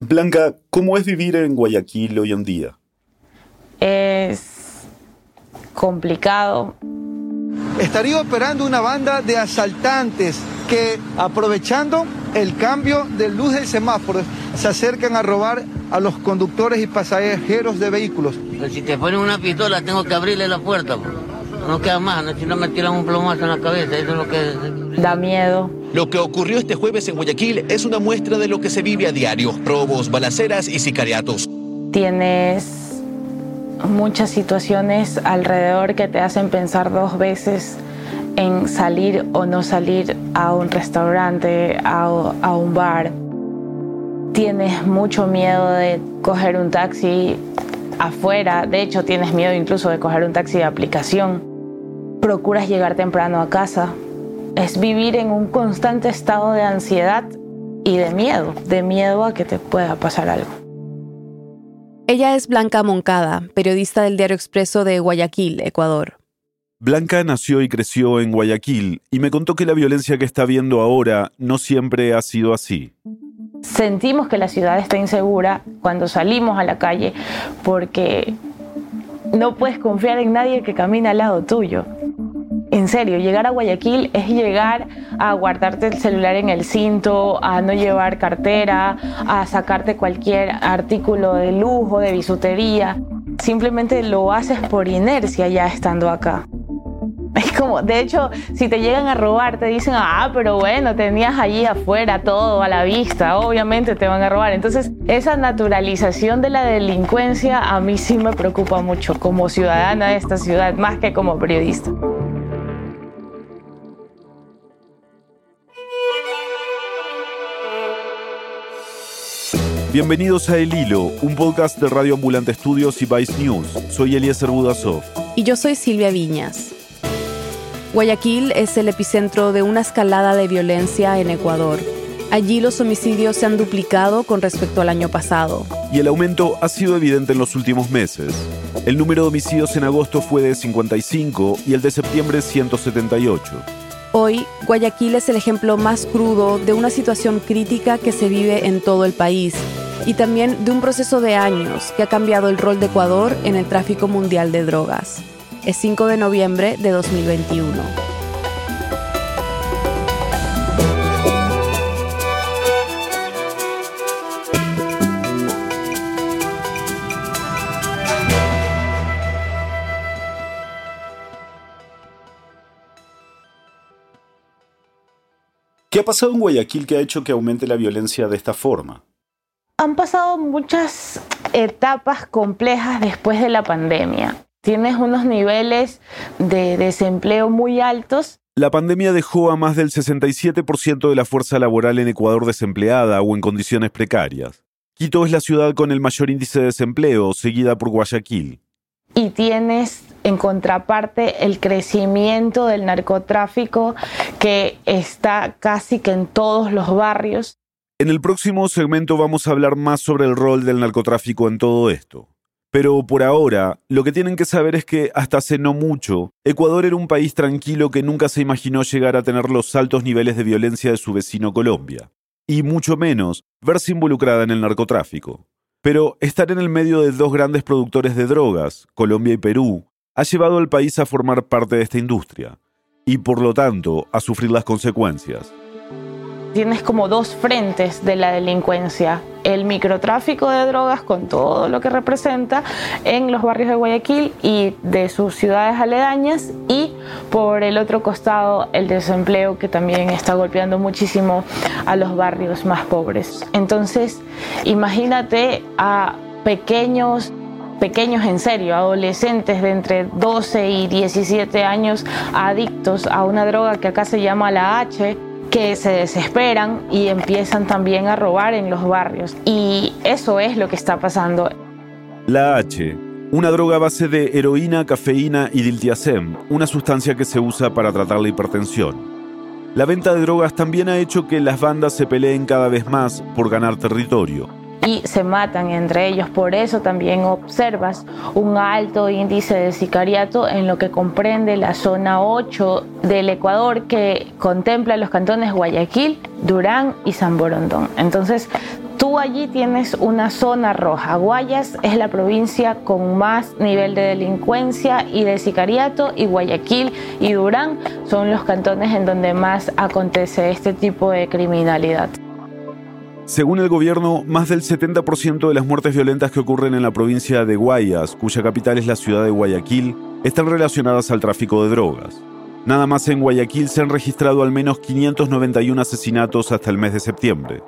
Blanca, ¿cómo es vivir en Guayaquil hoy en día? Es complicado. Estaría operando una banda de asaltantes que, aprovechando el cambio de luz del semáforo, se acercan a robar a los conductores y pasajeros de vehículos. Si te ponen una pistola, tengo que abrirle la puerta. No queda más, si no me tiran un plomazo en la cabeza, eso es lo que... Da miedo. Lo que ocurrió este jueves en Guayaquil es una muestra de lo que se vive a diario, robos, balaceras y sicariatos. Tienes muchas situaciones alrededor que te hacen pensar dos veces en salir o no salir a un restaurante, a, a un bar. Tienes mucho miedo de coger un taxi afuera, de hecho tienes miedo incluso de coger un taxi de aplicación. Procuras llegar temprano a casa. Es vivir en un constante estado de ansiedad y de miedo, de miedo a que te pueda pasar algo. Ella es Blanca Moncada, periodista del Diario Expreso de Guayaquil, Ecuador. Blanca nació y creció en Guayaquil y me contó que la violencia que está viendo ahora no siempre ha sido así. Sentimos que la ciudad está insegura cuando salimos a la calle porque no puedes confiar en nadie que camina al lado tuyo. En serio, llegar a Guayaquil es llegar a guardarte el celular en el cinto, a no llevar cartera, a sacarte cualquier artículo de lujo, de bisutería. Simplemente lo haces por inercia ya estando acá. Es como, de hecho, si te llegan a robar, te dicen, ah, pero bueno, tenías allí afuera todo a la vista, obviamente te van a robar. Entonces, esa naturalización de la delincuencia a mí sí me preocupa mucho como ciudadana de esta ciudad, más que como periodista. Bienvenidos a El Hilo, un podcast de Radio Ambulante Estudios y Vice News. Soy Eliezer Budasov. Y yo soy Silvia Viñas. Guayaquil es el epicentro de una escalada de violencia en Ecuador. Allí los homicidios se han duplicado con respecto al año pasado. Y el aumento ha sido evidente en los últimos meses. El número de homicidios en agosto fue de 55 y el de septiembre 178. Hoy, Guayaquil es el ejemplo más crudo de una situación crítica que se vive en todo el país y también de un proceso de años que ha cambiado el rol de Ecuador en el tráfico mundial de drogas. Es 5 de noviembre de 2021. ¿Qué ha pasado en Guayaquil que ha hecho que aumente la violencia de esta forma? Han pasado muchas etapas complejas después de la pandemia tienes unos niveles de desempleo muy altos. La pandemia dejó a más del 67% de la fuerza laboral en Ecuador desempleada o en condiciones precarias. Quito es la ciudad con el mayor índice de desempleo, seguida por Guayaquil. Y tienes en contraparte el crecimiento del narcotráfico que está casi que en todos los barrios. En el próximo segmento vamos a hablar más sobre el rol del narcotráfico en todo esto. Pero por ahora, lo que tienen que saber es que hasta hace no mucho, Ecuador era un país tranquilo que nunca se imaginó llegar a tener los altos niveles de violencia de su vecino Colombia, y mucho menos verse involucrada en el narcotráfico. Pero estar en el medio de dos grandes productores de drogas, Colombia y Perú, ha llevado al país a formar parte de esta industria, y por lo tanto a sufrir las consecuencias tienes como dos frentes de la delincuencia. El microtráfico de drogas con todo lo que representa en los barrios de Guayaquil y de sus ciudades aledañas y por el otro costado el desempleo que también está golpeando muchísimo a los barrios más pobres. Entonces, imagínate a pequeños pequeños en serio, adolescentes de entre 12 y 17 años adictos a una droga que acá se llama la H, que se desesperan y empiezan también a robar en los barrios. Y eso es lo que está pasando. La H, una droga a base de heroína, cafeína y diltiazem, una sustancia que se usa para tratar la hipertensión. La venta de drogas también ha hecho que las bandas se peleen cada vez más por ganar territorio y se matan entre ellos. Por eso también observas un alto índice de sicariato en lo que comprende la zona 8 del Ecuador que contempla los cantones Guayaquil, Durán y San Borondón. Entonces Tú allí tienes una zona roja. Guayas es la provincia con más nivel de delincuencia y de sicariato y Guayaquil y Durán son los cantones en donde más acontece este tipo de criminalidad. Según el gobierno, más del 70% de las muertes violentas que ocurren en la provincia de Guayas, cuya capital es la ciudad de Guayaquil, están relacionadas al tráfico de drogas. Nada más en Guayaquil se han registrado al menos 591 asesinatos hasta el mes de septiembre.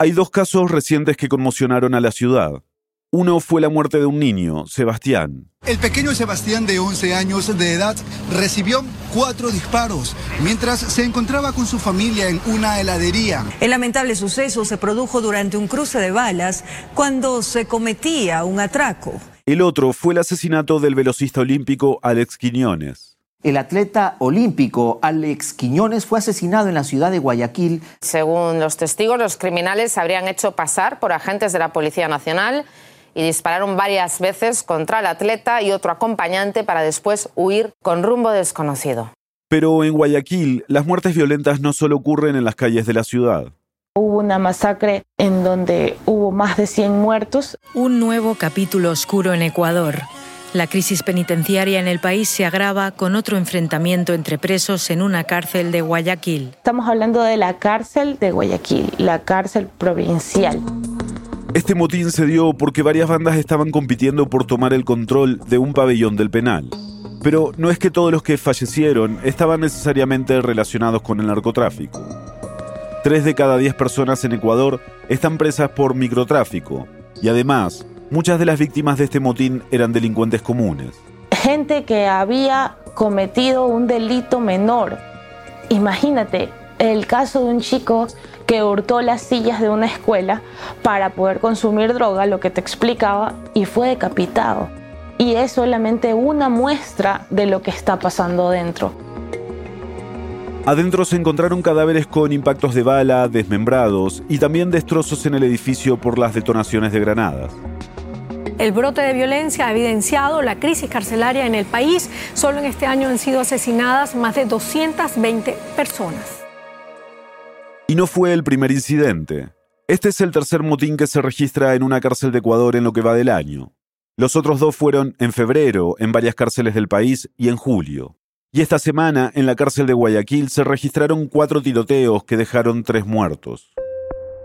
Hay dos casos recientes que conmocionaron a la ciudad. Uno fue la muerte de un niño, Sebastián. El pequeño Sebastián de 11 años de edad recibió cuatro disparos mientras se encontraba con su familia en una heladería. El lamentable suceso se produjo durante un cruce de balas cuando se cometía un atraco. El otro fue el asesinato del velocista olímpico Alex Quiñones. El atleta olímpico Alex Quiñones fue asesinado en la ciudad de Guayaquil. Según los testigos, los criminales se habrían hecho pasar por agentes de la Policía Nacional y dispararon varias veces contra el atleta y otro acompañante para después huir con rumbo desconocido. Pero en Guayaquil, las muertes violentas no solo ocurren en las calles de la ciudad. Hubo una masacre en donde hubo más de 100 muertos. Un nuevo capítulo oscuro en Ecuador. La crisis penitenciaria en el país se agrava con otro enfrentamiento entre presos en una cárcel de Guayaquil. Estamos hablando de la cárcel de Guayaquil, la cárcel provincial. Este motín se dio porque varias bandas estaban compitiendo por tomar el control de un pabellón del penal. Pero no es que todos los que fallecieron estaban necesariamente relacionados con el narcotráfico. Tres de cada diez personas en Ecuador están presas por microtráfico y además Muchas de las víctimas de este motín eran delincuentes comunes. Gente que había cometido un delito menor. Imagínate el caso de un chico que hurtó las sillas de una escuela para poder consumir droga, lo que te explicaba, y fue decapitado. Y es solamente una muestra de lo que está pasando dentro. Adentro se encontraron cadáveres con impactos de bala, desmembrados y también destrozos en el edificio por las detonaciones de granadas. El brote de violencia ha evidenciado la crisis carcelaria en el país. Solo en este año han sido asesinadas más de 220 personas. Y no fue el primer incidente. Este es el tercer motín que se registra en una cárcel de Ecuador en lo que va del año. Los otros dos fueron en febrero en varias cárceles del país y en julio. Y esta semana en la cárcel de Guayaquil se registraron cuatro tiroteos que dejaron tres muertos.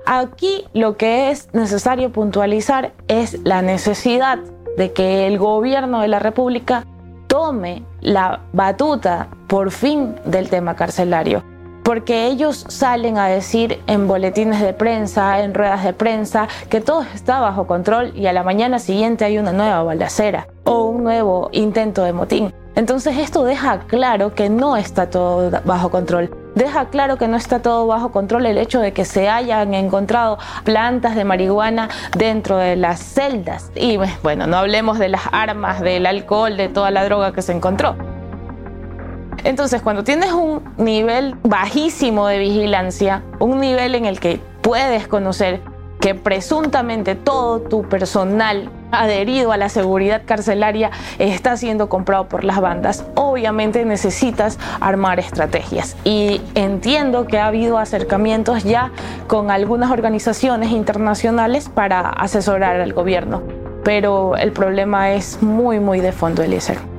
Aquí lo que es necesario puntualizar es la necesidad de que el gobierno de la República tome la batuta por fin del tema carcelario. Porque ellos salen a decir en boletines de prensa, en ruedas de prensa, que todo está bajo control y a la mañana siguiente hay una nueva balacera o un nuevo intento de motín. Entonces esto deja claro que no está todo bajo control. Deja claro que no está todo bajo control el hecho de que se hayan encontrado plantas de marihuana dentro de las celdas. Y bueno, no hablemos de las armas, del alcohol, de toda la droga que se encontró. Entonces, cuando tienes un nivel bajísimo de vigilancia, un nivel en el que puedes conocer que presuntamente todo tu personal adherido a la seguridad carcelaria está siendo comprado por las bandas, obviamente necesitas armar estrategias. Y entiendo que ha habido acercamientos ya con algunas organizaciones internacionales para asesorar al gobierno, pero el problema es muy, muy de fondo, Eliezer.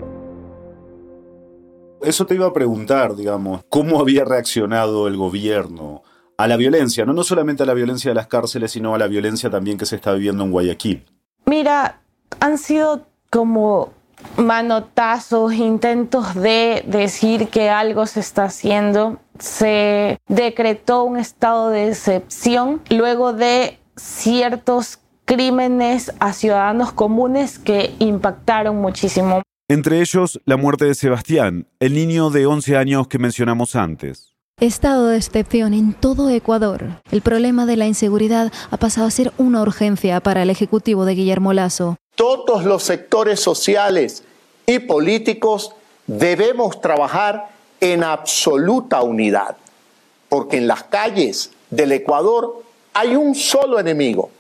Eso te iba a preguntar, digamos, ¿cómo había reaccionado el gobierno a la violencia? No, no solamente a la violencia de las cárceles, sino a la violencia también que se está viviendo en Guayaquil. Mira, han sido como manotazos, intentos de decir que algo se está haciendo. Se decretó un estado de excepción luego de ciertos crímenes a ciudadanos comunes que impactaron muchísimo. Entre ellos, la muerte de Sebastián, el niño de 11 años que mencionamos antes. Estado de excepción en todo Ecuador. El problema de la inseguridad ha pasado a ser una urgencia para el Ejecutivo de Guillermo Lazo. Todos los sectores sociales y políticos debemos trabajar en absoluta unidad, porque en las calles del Ecuador hay un solo enemigo,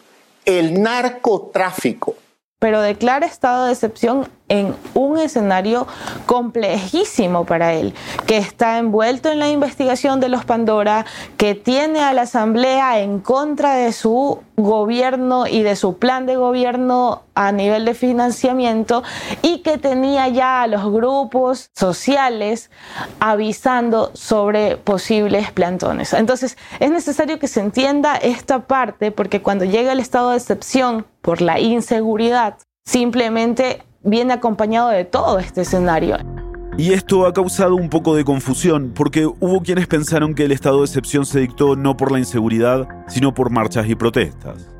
el narcotráfico. Pero declara estado de excepción en un escenario complejísimo para él, que está envuelto en la investigación de los Pandora, que tiene a la Asamblea en contra de su gobierno y de su plan de gobierno a nivel de financiamiento y que tenía ya a los grupos sociales avisando sobre posibles plantones. Entonces es necesario que se entienda esta parte porque cuando llega el estado de excepción por la inseguridad, simplemente viene acompañado de todo este escenario. Y esto ha causado un poco de confusión, porque hubo quienes pensaron que el estado de excepción se dictó no por la inseguridad, sino por marchas y protestas.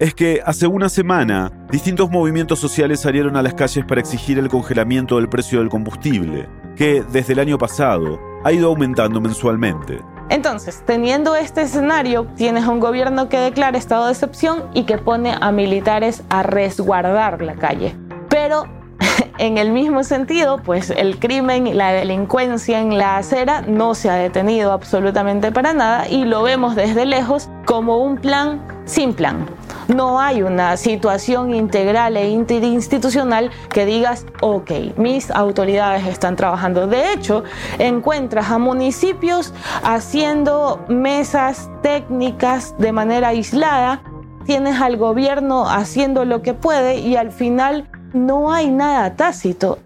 Es que hace una semana, distintos movimientos sociales salieron a las calles para exigir el congelamiento del precio del combustible, que desde el año pasado ha ido aumentando mensualmente. Entonces, teniendo este escenario, tienes un gobierno que declara estado de excepción y que pone a militares a resguardar la calle. Pero en el mismo sentido, pues el crimen la delincuencia en la acera no se ha detenido absolutamente para nada y lo vemos desde lejos como un plan sin plan. No hay una situación integral e interinstitucional que digas, ok, mis autoridades están trabajando. De hecho, encuentras a municipios haciendo mesas técnicas de manera aislada, tienes al gobierno haciendo lo que puede y al final no hay nada tácito.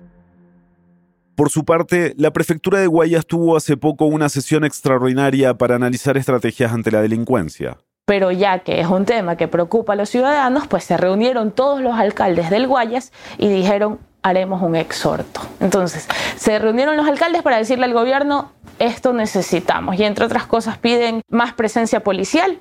Por su parte, la prefectura de Guayas tuvo hace poco una sesión extraordinaria para analizar estrategias ante la delincuencia. Pero ya que es un tema que preocupa a los ciudadanos, pues se reunieron todos los alcaldes del Guayas y dijeron, haremos un exhorto. Entonces, se reunieron los alcaldes para decirle al gobierno, esto necesitamos. Y entre otras cosas piden más presencia policial,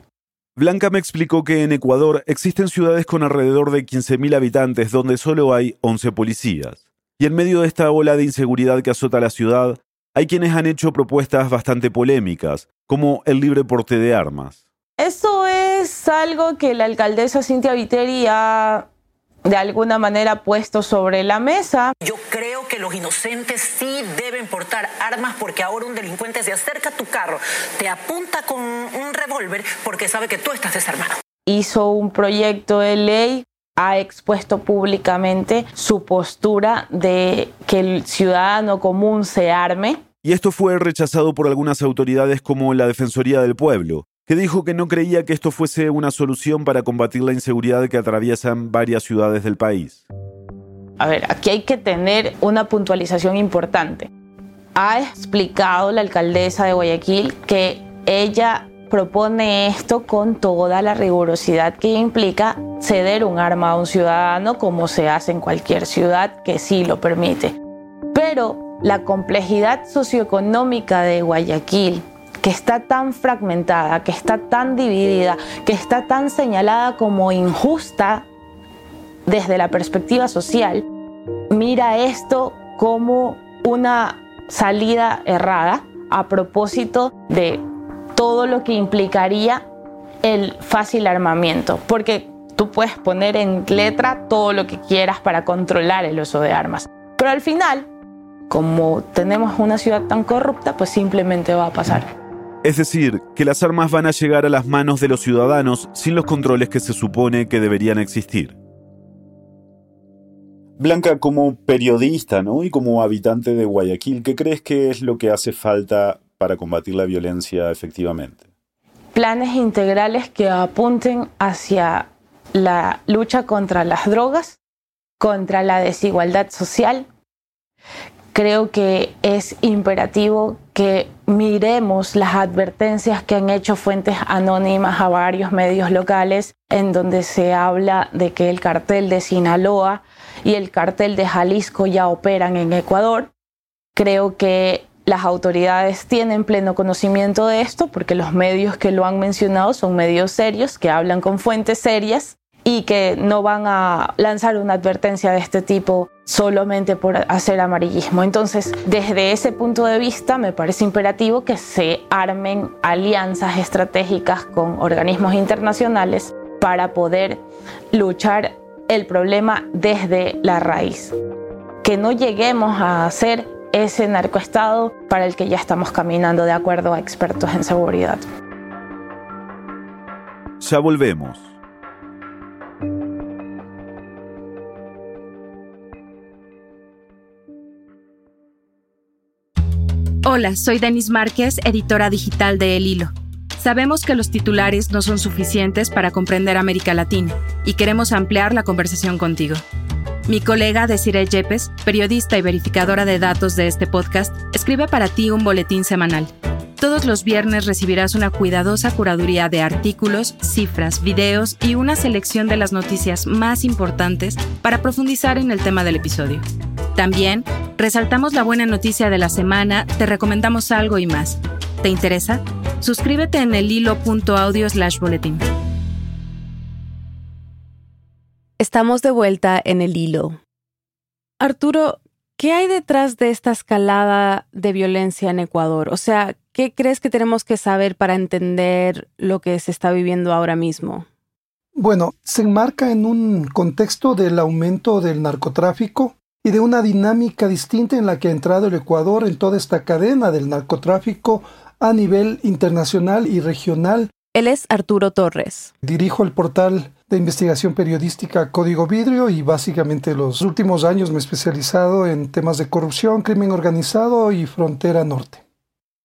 Blanca me explicó que en Ecuador existen ciudades con alrededor de 15.000 habitantes donde solo hay 11 policías. Y en medio de esta ola de inseguridad que azota la ciudad, hay quienes han hecho propuestas bastante polémicas, como el libre porte de armas. Eso es algo que la alcaldesa Cintia Viteri ha de alguna manera puesto sobre la mesa. Yo creo que los inocentes sí deben portar armas porque ahora un delincuente se acerca a tu carro, te apunta con un revólver porque sabe que tú estás desarmado. Hizo un proyecto de ley ha expuesto públicamente su postura de que el ciudadano común se arme. Y esto fue rechazado por algunas autoridades como la Defensoría del Pueblo, que dijo que no creía que esto fuese una solución para combatir la inseguridad que atraviesan varias ciudades del país. A ver, aquí hay que tener una puntualización importante. Ha explicado la alcaldesa de Guayaquil que ella propone esto con toda la rigurosidad que implica ceder un arma a un ciudadano como se hace en cualquier ciudad que sí lo permite. Pero la complejidad socioeconómica de Guayaquil, que está tan fragmentada, que está tan dividida, que está tan señalada como injusta desde la perspectiva social, mira esto como una salida errada a propósito de todo lo que implicaría el fácil armamiento, porque tú puedes poner en letra todo lo que quieras para controlar el uso de armas, pero al final, como tenemos una ciudad tan corrupta, pues simplemente va a pasar. Es decir, que las armas van a llegar a las manos de los ciudadanos sin los controles que se supone que deberían existir. Blanca, como periodista ¿no? y como habitante de Guayaquil, ¿qué crees que es lo que hace falta para combatir la violencia efectivamente? Planes integrales que apunten hacia la lucha contra las drogas, contra la desigualdad social, creo que es imperativo que miremos las advertencias que han hecho fuentes anónimas a varios medios locales en donde se habla de que el cartel de Sinaloa y el cartel de Jalisco ya operan en Ecuador. Creo que las autoridades tienen pleno conocimiento de esto porque los medios que lo han mencionado son medios serios, que hablan con fuentes serias y que no van a lanzar una advertencia de este tipo solamente por hacer amarillismo. Entonces, desde ese punto de vista, me parece imperativo que se armen alianzas estratégicas con organismos internacionales para poder luchar el problema desde la raíz. Que no lleguemos a ser ese narcoestado para el que ya estamos caminando de acuerdo a expertos en seguridad. Ya volvemos. Hola, soy Denis Márquez, editora digital de El Hilo. Sabemos que los titulares no son suficientes para comprender América Latina y queremos ampliar la conversación contigo. Mi colega Desiree Yepes, periodista y verificadora de datos de este podcast, escribe para ti un boletín semanal. Todos los viernes recibirás una cuidadosa curaduría de artículos, cifras, videos y una selección de las noticias más importantes para profundizar en el tema del episodio. También resaltamos la buena noticia de la semana, te recomendamos algo y más. ¿Te interesa? Suscríbete en el hilo.audio slash boletín. Estamos de vuelta en el hilo. Arturo, ¿qué hay detrás de esta escalada de violencia en Ecuador? O sea, ¿qué crees que tenemos que saber para entender lo que se está viviendo ahora mismo? Bueno, se enmarca en un contexto del aumento del narcotráfico y de una dinámica distinta en la que ha entrado el Ecuador en toda esta cadena del narcotráfico a nivel internacional y regional. Él es Arturo Torres. Dirijo el portal de investigación periodística Código Vidrio y básicamente los últimos años me he especializado en temas de corrupción, crimen organizado y frontera norte.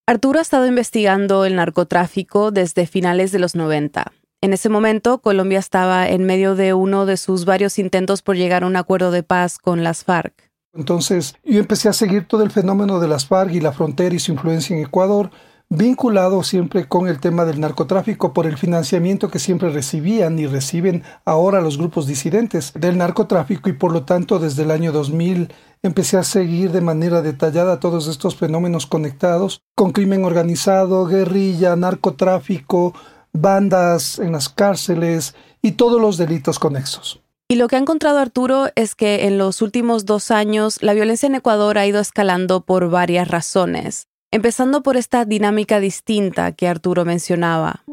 Arturo ha estado investigando el narcotráfico desde finales de los 90. En ese momento, Colombia estaba en medio de uno de sus varios intentos por llegar a un acuerdo de paz con las FARC. Entonces, yo empecé a seguir todo el fenómeno de las FARC y la frontera y su influencia en Ecuador vinculado siempre con el tema del narcotráfico por el financiamiento que siempre recibían y reciben ahora los grupos disidentes del narcotráfico y por lo tanto desde el año 2000 empecé a seguir de manera detallada todos estos fenómenos conectados con crimen organizado, guerrilla, narcotráfico, bandas en las cárceles y todos los delitos conexos. Y lo que ha encontrado Arturo es que en los últimos dos años la violencia en Ecuador ha ido escalando por varias razones empezando por esta dinámica distinta que Arturo mencionaba.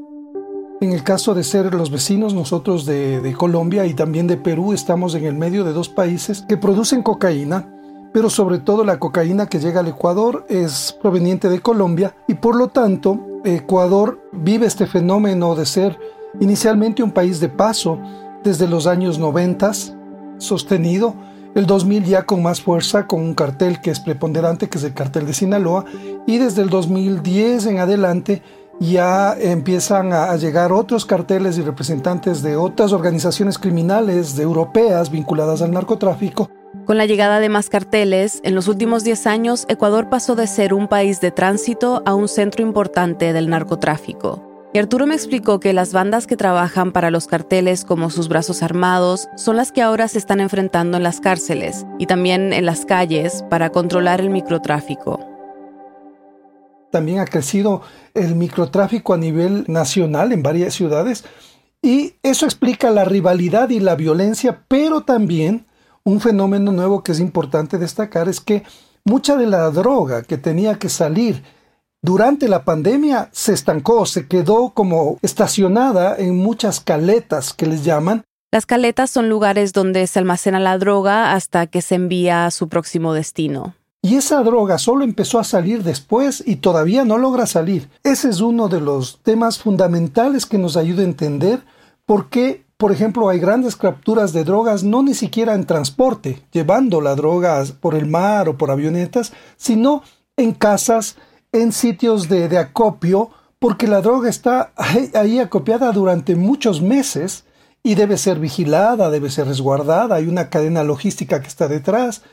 En el caso de ser los vecinos, nosotros de, Colombia y también de Perú, estamos en el medio de dos países que producen cocaína, pero sobre todo la cocaína que llega al Ecuador es proveniente de Colombia y por lo tanto Ecuador vive este fenómeno de ser inicialmente un país de paso desde los años 90, sostenido el 2000 ya con más fuerza, con un cartel que es preponderante, que es el cartel de Sinaloa, y desde el 2010 en adelante ya empiezan a, llegar otros carteles y representantes de otras organizaciones criminales de europeas vinculadas al narcotráfico. Con la llegada de más carteles, en los últimos 10 años Ecuador pasó de ser un país de tránsito a un centro importante del narcotráfico. Y Arturo me explicó que las bandas que trabajan para los carteles como sus brazos armados son las que ahora se están enfrentando en las cárceles y también en las calles para controlar el microtráfico. También ha crecido el microtráfico a nivel nacional en varias ciudades y eso explica la rivalidad y la violencia, pero también un fenómeno nuevo que es importante destacar es que mucha de la droga que tenía que salir durante la pandemia se estancó, se quedó como estacionada en muchas caletas que les llaman. Las caletas son lugares donde se almacena la droga hasta que se envía a su próximo destino. Y esa droga solo empezó a salir después y todavía no logra salir. Ese es uno de los temas fundamentales que nos ayuda a entender por qué, por ejemplo, hay grandes capturas de drogas no ni siquiera en transporte, llevando la droga por el mar o por avionetas, sino en casas, en sitios de, acopio porque la droga está ahí, acopiada durante muchos meses y debe ser vigilada, debe ser resguardada, hay una cadena logística que está detrás.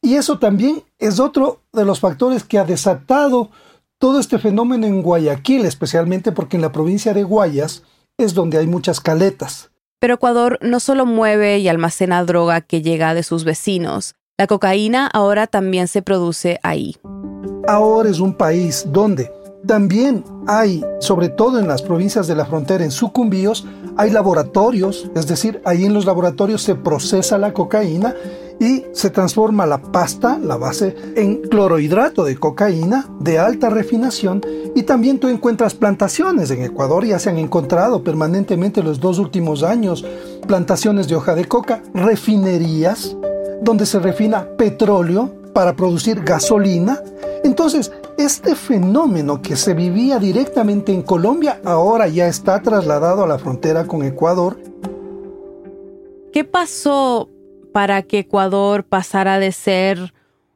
Y eso también es otro de los factores que ha desatado todo este fenómeno en Guayaquil, especialmente porque en la provincia de Guayas es donde hay muchas caletas. Pero Ecuador no solo mueve y almacena droga que llega de sus vecinos, la cocaína ahora también se produce ahí. Ahora es un país donde también hay, sobre todo en las provincias de la frontera, en sucumbíos, hay laboratorios, es decir, ahí en los laboratorios se procesa la cocaína y se transforma la pasta, la base, en clorohidrato de cocaína de alta refinación y también tú encuentras plantaciones en Ecuador, ya se han encontrado permanentemente los dos últimos años plantaciones de hoja de coca, refinerías donde se refina petróleo para producir gasolina entonces, este fenómeno que se vivía directamente en Colombia ahora ya está trasladado a la frontera con Ecuador. ¿Qué pasó para que Ecuador pasara de ser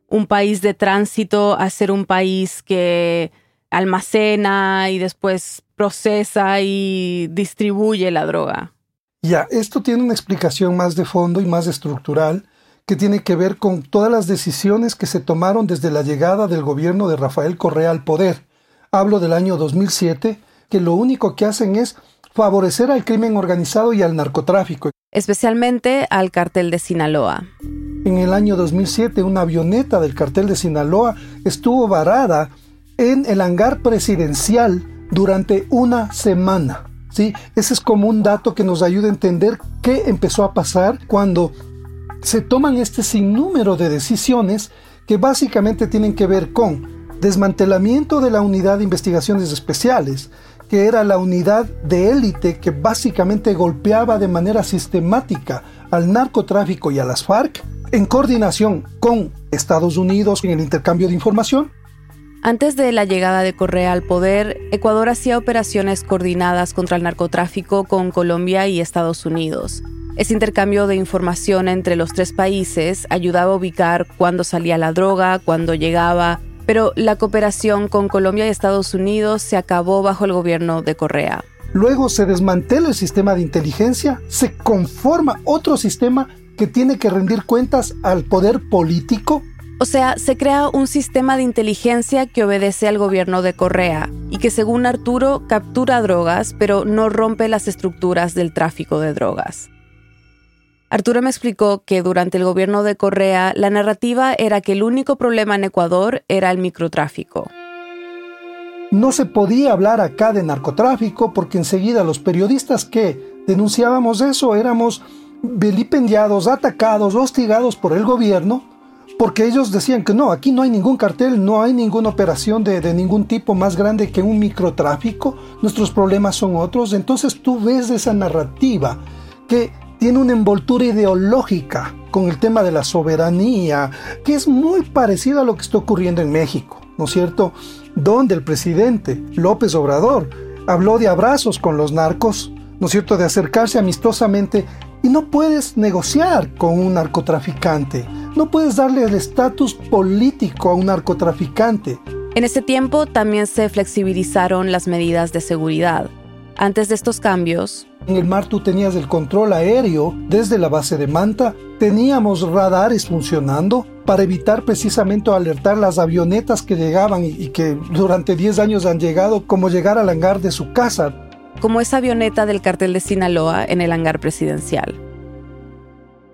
un país de tránsito a ser un país que almacena y después procesa y distribuye la droga. Ya, esto tiene una explicación más de fondo y más estructural que tiene que ver con todas las decisiones que se tomaron desde la llegada del gobierno de Rafael Correa al poder. Hablo del año 2007, que lo único que hacen es favorecer al crimen organizado y al narcotráfico. Especialmente al cartel de Sinaloa. En el año 2007, una avioneta del cartel de Sinaloa estuvo varada en el hangar presidencial durante una semana. ¿sí? Ese es como un dato que nos ayuda a entender qué empezó a pasar cuando se toman este sinnúmero de decisiones que básicamente tienen que ver con desmantelamiento de la unidad de investigaciones especiales, que era la unidad de élite que básicamente golpeaba de manera sistemática al narcotráfico y a las FARC, en coordinación con Estados Unidos en el intercambio de información. Antes de la llegada de Correa al poder, Ecuador hacía operaciones coordinadas contra el narcotráfico con Colombia y Estados Unidos. Ese intercambio de información entre los tres países ayudaba a ubicar cuándo salía la droga, cuándo llegaba, pero la cooperación con Colombia y Estados Unidos se acabó bajo el gobierno de Correa. Luego se desmantela el sistema de inteligencia, se conforma otro sistema que tiene que rendir cuentas al poder político. O sea, se crea un sistema de inteligencia que obedece al gobierno de Correa y que según Arturo captura drogas, pero no rompe las estructuras del tráfico de drogas. Arturo me explicó que durante el gobierno de Correa la narrativa era que el único problema en Ecuador era el microtráfico. No se podía hablar acá de narcotráfico porque enseguida los periodistas que denunciábamos eso éramos vilipendiados, atacados, hostigados por el gobierno porque ellos decían que no, aquí no hay ningún cartel, no hay ninguna operación de, de, ningún tipo más grande que un microtráfico, nuestros problemas son otros. Entonces tú ves esa narrativa que tiene una envoltura ideológica con el tema de la soberanía, que es muy parecido a lo que está ocurriendo en México, ¿no es cierto? Donde el presidente López Obrador habló de abrazos con los narcos, ¿no es cierto? De acercarse amistosamente y no puedes negociar con un narcotraficante, no puedes darle el estatus político a un narcotraficante. En ese tiempo también se flexibilizaron las medidas de seguridad. Antes de estos cambios, en el mar tú tenías el control aéreo desde la base de Manta, teníamos radares funcionando para evitar precisamente alertar las avionetas que llegaban y que durante 10 años han llegado como llegar al hangar de su casa. Como esa avioneta del cartel de Sinaloa en el hangar presidencial.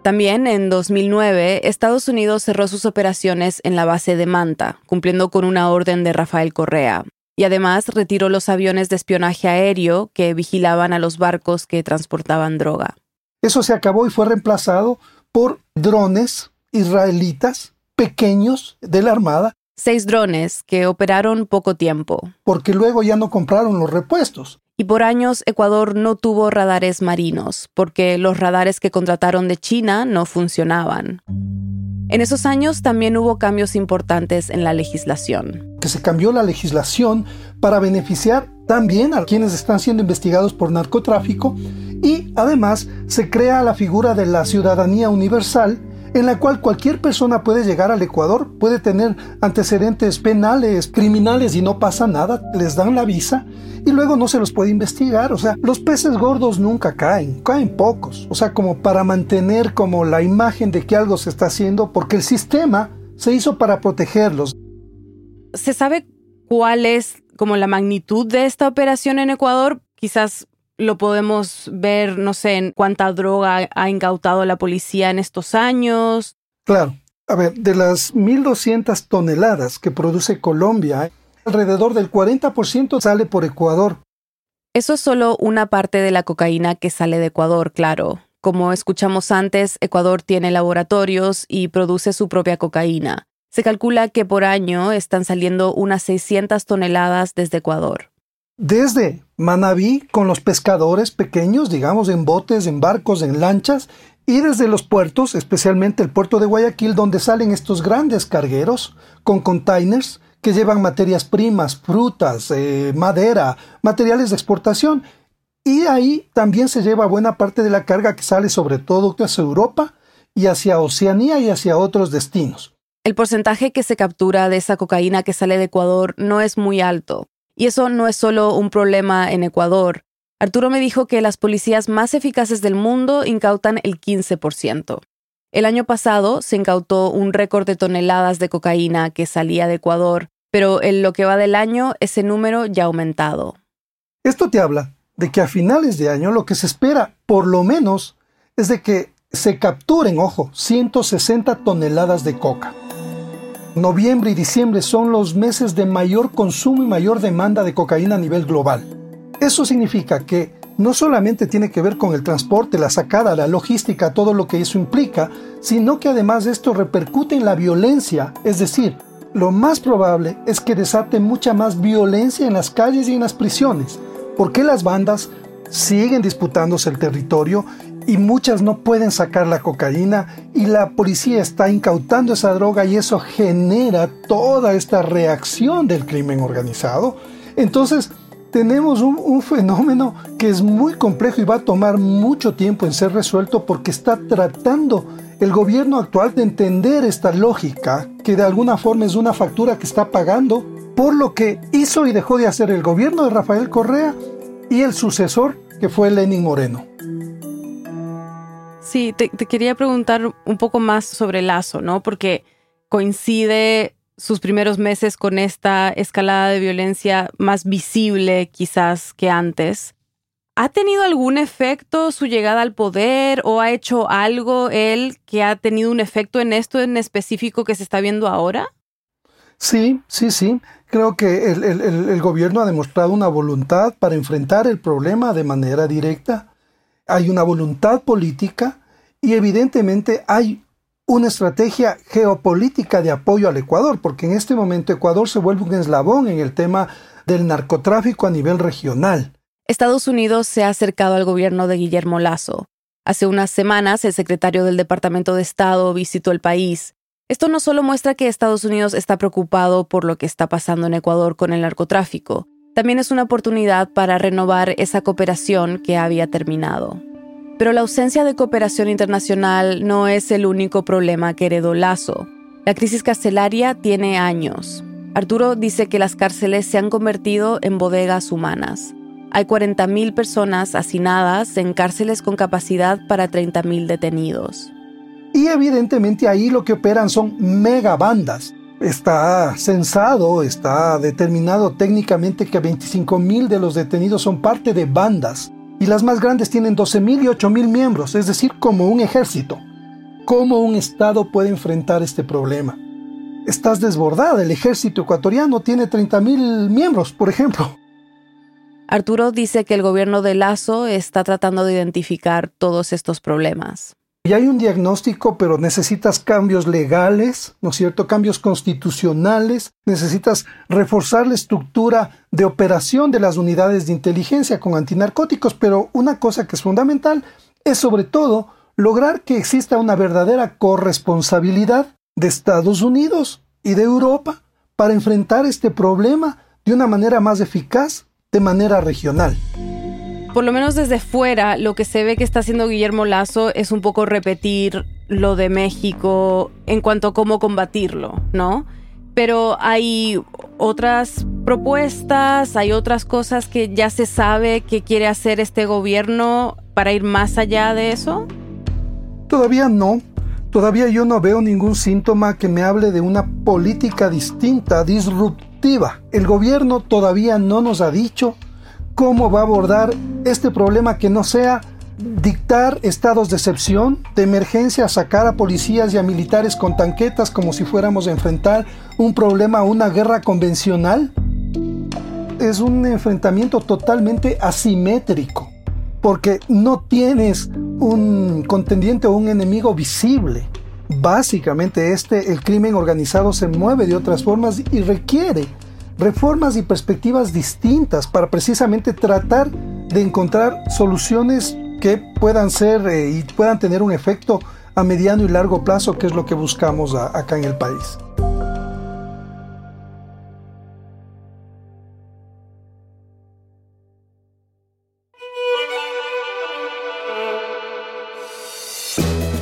También en 2009, Estados Unidos cerró sus operaciones en la base de Manta, cumpliendo con una orden de Rafael Correa, y además retiró los aviones de espionaje aéreo que vigilaban a los barcos que transportaban droga. Eso se acabó y fue reemplazado por drones israelitas pequeños de la Armada. Seis drones que operaron poco tiempo. Porque luego ya no compraron los repuestos. Y por años Ecuador no tuvo radares marinos, porque los radares que contrataron de China no funcionaban. En esos años también hubo cambios importantes en la legislación. Que se cambió la legislación para beneficiar también a quienes están siendo investigados por narcotráfico y además se crea la figura de la ciudadanía universal en la cual cualquier persona puede llegar al Ecuador, puede tener antecedentes penales, criminales y no pasa nada, les dan la visa y luego no se los puede investigar. O sea, los peces gordos nunca caen, caen pocos. O sea, como para mantener como la imagen de que algo se está haciendo, porque el sistema se hizo para protegerlos. ¿Se sabe cuál es como la magnitud de esta operación en Ecuador? Quizás lo podemos ver, no sé, en cuánta droga ha incautado la policía en estos años. Claro. A ver, de las 1.200 toneladas que produce Colombia, alrededor del 40% sale por Ecuador. Eso es solo una parte de la cocaína que sale de Ecuador, claro. Como escuchamos antes, Ecuador tiene laboratorios y produce su propia cocaína. Se calcula que por año están saliendo unas 600 toneladas desde Ecuador. Desde Manabí, con los pescadores pequeños, digamos, en botes, en barcos, en lanchas, y desde los puertos, especialmente el puerto de Guayaquil, donde salen estos grandes cargueros con containers que llevan materias primas, frutas, eh, madera, materiales de exportación. Y ahí también se lleva buena parte de la carga que sale sobre todo hacia Europa y hacia Oceanía y hacia otros destinos. El porcentaje que se captura de esa cocaína que sale de Ecuador no es muy alto. Y eso no es solo un problema en Ecuador. Arturo me dijo que las policías más eficaces del mundo incautan el 15%. El año pasado se incautó un récord de toneladas de cocaína que salía de Ecuador, pero en lo que va del año ese número ya ha aumentado. Esto te habla de que a finales de año lo que se espera, por lo menos, es de que se capturen, ojo, 160 toneladas de coca. Noviembre y diciembre son los meses de mayor consumo y mayor demanda de cocaína a nivel global. Eso significa que no solamente tiene que ver con el transporte, la sacada, la logística, todo lo que eso implica, sino que además esto repercute en la violencia, es decir, lo más probable es que desate mucha más violencia en las calles y en las prisiones, porque las bandas siguen disputándose el territorio y muchas no pueden sacar la cocaína y la policía está incautando esa droga y eso genera toda esta reacción del crimen organizado. Entonces, tenemos un, fenómeno que es muy complejo y va a tomar mucho tiempo en ser resuelto porque está tratando el gobierno actual de entender esta lógica que de alguna forma es una factura que está pagando por lo que hizo y dejó de hacer el gobierno de Rafael Correa y el sucesor que fue Lenin Moreno. Sí, te, quería preguntar un poco más sobre Lazo, ¿no? Porque coincide sus primeros meses con esta escalada de violencia más visible quizás que antes. ¿Ha tenido algún efecto su llegada al poder o ha hecho algo él que ha tenido un efecto en esto en específico que se está viendo ahora? Sí, sí, sí. Creo que el, el gobierno ha demostrado una voluntad para enfrentar el problema de manera directa hay una voluntad política y evidentemente hay una estrategia geopolítica de apoyo al Ecuador, porque en este momento Ecuador se vuelve un eslabón en el tema del narcotráfico a nivel regional. Estados Unidos se ha acercado al gobierno de Guillermo Lazo. Hace unas semanas el secretario del Departamento de Estado visitó el país. Esto no solo muestra que Estados Unidos está preocupado por lo que está pasando en Ecuador con el narcotráfico, también es una oportunidad para renovar esa cooperación que había terminado. Pero la ausencia de cooperación internacional no es el único problema que heredó Lazo. La crisis carcelaria tiene años. Arturo dice que las cárceles se han convertido en bodegas humanas. Hay 40.000 personas hacinadas en cárceles con capacidad para 30.000 detenidos. Y evidentemente ahí lo que operan son megabandas está censado, está determinado técnicamente que 25 mil de los detenidos son parte de bandas y las más grandes tienen 12 mil y 8 mil miembros, es decir, como un ejército. ¿Cómo un Estado puede enfrentar este problema? Estás desbordada, el ejército ecuatoriano tiene 30 mil miembros, por ejemplo. Arturo dice que el gobierno de Lazo está tratando de identificar todos estos problemas. Y hay un diagnóstico, pero necesitas cambios legales, ¿no es cierto? Cambios constitucionales, necesitas reforzar la estructura de operación de las unidades de inteligencia con antinarcóticos, pero una cosa que es fundamental es sobre todo lograr que exista una verdadera corresponsabilidad de Estados Unidos y de Europa para enfrentar este problema de una manera más eficaz, de manera regional por lo menos desde fuera, lo que se ve que está haciendo Guillermo Lazo es un poco repetir lo de México en cuanto a cómo combatirlo, ¿no? Pero hay otras propuestas, hay otras cosas que ya se sabe que quiere hacer este gobierno para ir más allá de eso. Todavía no. Todavía yo no veo ningún síntoma que me hable de una política distinta, disruptiva. El gobierno todavía no nos ha dicho cómo va a abordar este problema que no sea dictar estados de excepción, de emergencia, sacar a policías y a militares con tanquetas como si fuéramos a enfrentar un problema una guerra convencional. Es un enfrentamiento totalmente asimétrico, porque no tienes un contendiente o un enemigo visible. Básicamente este, el crimen organizado se mueve de otras formas y requiere reformas y perspectivas distintas para precisamente tratar de encontrar soluciones que puedan ser eh, y puedan tener un efecto a mediano y largo plazo, que es lo que buscamos acá en el país.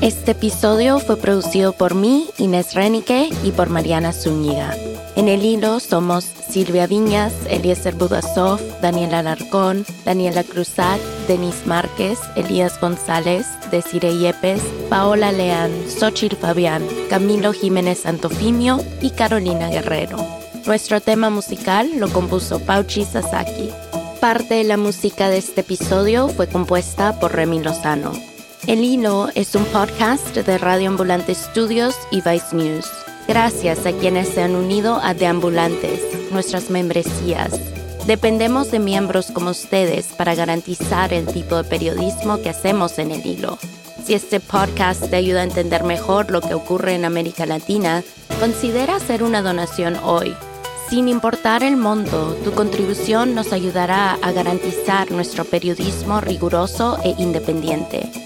Este episodio fue producido por mí, Inés Renique, y por Mariana Zúñiga. En el hilo somos Silvia Viñas, Eliezer Budasov, Daniela Alarcón, Daniela Cruzat, Denise Márquez, Elías González, Desire Yepes, Paola Leán, Xochitl Fabián, Camilo Jiménez Santofimio y Carolina Guerrero. Nuestro tema musical lo compuso Pauchi Sasaki. Parte de la música de este episodio fue compuesta por Remy Lozano. El Hilo es un podcast de Radio Ambulante Studios y Vice News. Gracias a quienes se han unido a Deambulantes, nuestras membresías. Dependemos de miembros como ustedes para garantizar el tipo de periodismo que hacemos en el hilo. Si este podcast te ayuda a entender mejor lo que ocurre en América Latina, considera hacer una donación hoy. Sin importar el monto, tu contribución nos ayudará a garantizar nuestro periodismo riguroso e independiente.